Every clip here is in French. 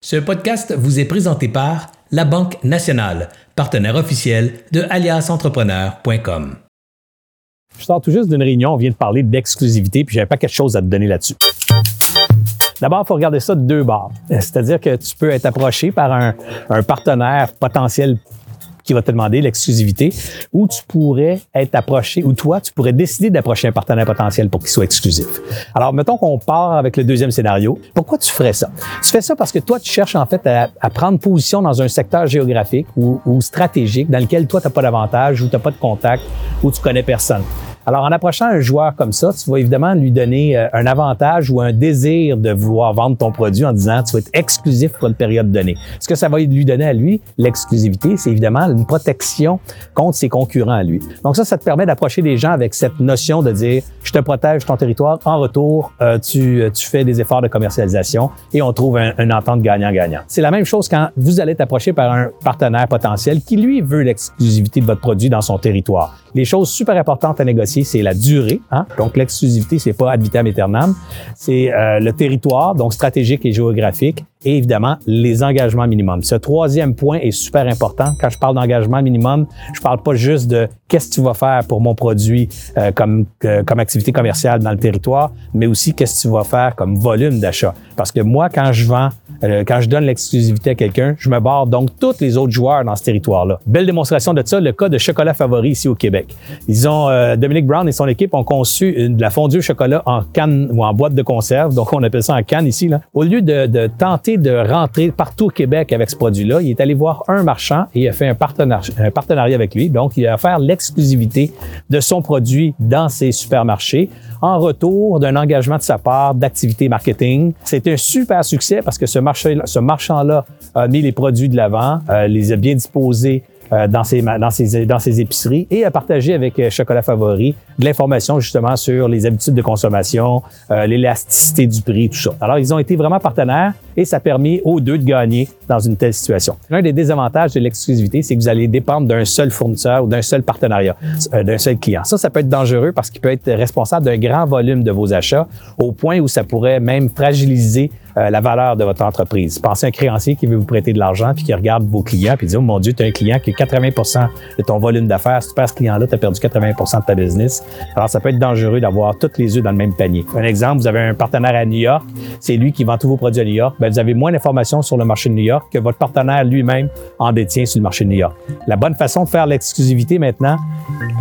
Ce podcast vous est présenté par La Banque Nationale, partenaire officiel de aliasentrepreneur.com. Je sors tout juste d'une réunion, on vient de parler d'exclusivité, puis j'avais pas quelque chose à te donner là-dessus. D'abord, il faut regarder ça de deux bords. C'est-à-dire que tu peux être approché par un, un partenaire potentiel qui va te demander l'exclusivité, ou tu pourrais être approché, ou toi, tu pourrais décider d'approcher un partenaire potentiel pour qu'il soit exclusif. Alors, mettons qu'on part avec le deuxième scénario. Pourquoi tu ferais ça? Tu fais ça parce que toi, tu cherches en fait à, prendre position dans un secteur géographique ou, ou stratégique dans lequel toi, tu n'as pas d'avantage ou tu n'as pas de contact ou tu connais personne. Alors, en approchant un joueur comme ça, tu vas évidemment lui donner euh, un avantage ou un désir de vouloir vendre ton produit en disant tu vas être exclusif pour une période donnée. Ce que ça va lui donner à lui, l'exclusivité, c'est évidemment une protection contre ses concurrents à lui. Donc ça, ça te permet d'approcher les gens avec cette notion de dire je te protège ton territoire, en retour, euh, tu, euh, tu fais des efforts de commercialisation et on trouve un, un entente gagnant-gagnant. C'est la même chose quand vous allez être par un partenaire potentiel qui, lui, veut l'exclusivité de votre produit dans son territoire. Les choses super importantes à négocier, c'est la durée. Hein? Donc, l'exclusivité, c'est pas ad vitam aeternam. C'est euh, le territoire, donc stratégique et géographique, et évidemment, les engagements minimums. Ce troisième point est super important. Quand je parle d'engagement minimum, je parle pas juste de qu'est-ce que tu vas faire pour mon produit euh, comme, euh, comme activité commerciale dans le territoire, mais aussi qu'est-ce que tu vas faire comme volume d'achat. Parce que moi, quand je vends, euh, quand je donne l'exclusivité à quelqu'un, je me barre donc tous les autres joueurs dans ce territoire-là. Belle démonstration de ça, le cas de chocolat favori ici au Québec. Ils ont, Dominique Brown et son équipe ont conçu de la fondue au chocolat en canne ou en boîte de conserve, donc on appelle ça en canne ici. Au lieu de tenter de rentrer partout au Québec avec ce produit-là, il est allé voir un marchand et il a fait un, partenariat, avec lui. Donc, il a offert l'exclusivité de son produit dans ses supermarchés en retour d'un engagement de sa part d'activité marketing. C'est un super succès parce que ce, marchand-là a mis les produits de l'avant, euh, les a bien disposés dans, ses, dans, ses, dans ses épiceries et à partager avec euh, Chocolat Favori de l'information justement sur les habitudes de consommation, euh, l'élasticité du prix, tout ça. Alors, ils ont été vraiment partenaires et ça a permis aux deux de gagner dans une telle situation. L'un des désavantages de l'exclusivité, c'est que vous allez dépendre d'un seul fournisseur ou d'un seul partenariat, d'un seul client. Ça, ça peut être dangereux parce qu'il peut être responsable d'un grand volume de vos achats au point où ça pourrait même fragiliser euh, la valeur de votre entreprise. Pensez à un créancier qui veut vous prêter de l'argent puis qui regarde vos clients puis dit oh mon Dieu, tu as un client qui a 80% de ton volume d'affaires. Si tu ce client-là, tu as perdu 80% de ta business. Alors, ça peut être dangereux d'avoir toutes les œufs dans le même panier. Un exemple, vous avez un partenaire à New York, c'est lui qui vend tous vos produits à New York. Bien, vous avez moins d'informations sur le marché de New York que votre partenaire lui-même en détient sur le marché de New York. La bonne façon de faire l'exclusivité maintenant,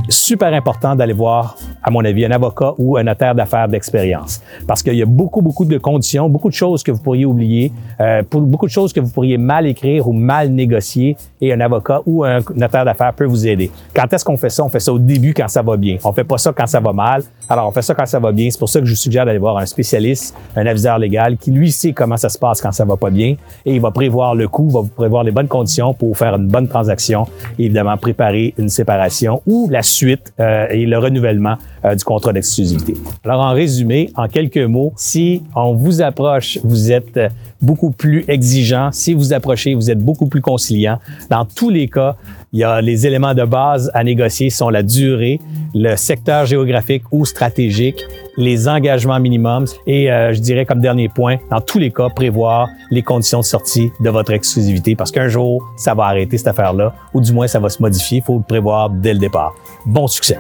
super important d'aller voir, à mon avis, un avocat ou un notaire d'affaires d'expérience. Parce qu'il y a beaucoup, beaucoup de conditions, beaucoup de choses que vous pourriez oublier, euh, beaucoup de choses que vous pourriez mal écrire ou mal négocier et un avocat ou un notaire d'affaires peut vous aider. Quand est-ce qu'on fait ça? On fait ça au début quand ça va bien. On fait pas ça quand ça va mal. Alors, on fait ça quand ça va bien. C'est pour ça que je vous suggère d'aller voir un spécialiste, un aviseur légal qui, lui, sait comment ça se passe quand ça va pas bien et il va prévoir le coût, va vous prévoir les bonnes conditions pour faire une bonne transaction et évidemment préparer une séparation ou la suite euh, et le renouvellement euh, du contrat d'exclusivité. Alors, en résumé, en quelques mots, si on vous approche, vous êtes beaucoup plus exigeant. Si vous approchez, vous êtes beaucoup plus conciliant. Dans tous les cas, il y a les éléments de base à négocier sont la durée, le secteur géographique ou stratégique, les engagements minimums et euh, je dirais comme dernier point, dans tous les cas, prévoir les conditions de sortie de votre exclusivité parce qu'un jour, ça va arrêter cette affaire-là ou du moins ça va se modifier. Il faut le prévoir dès le départ. Bon succès.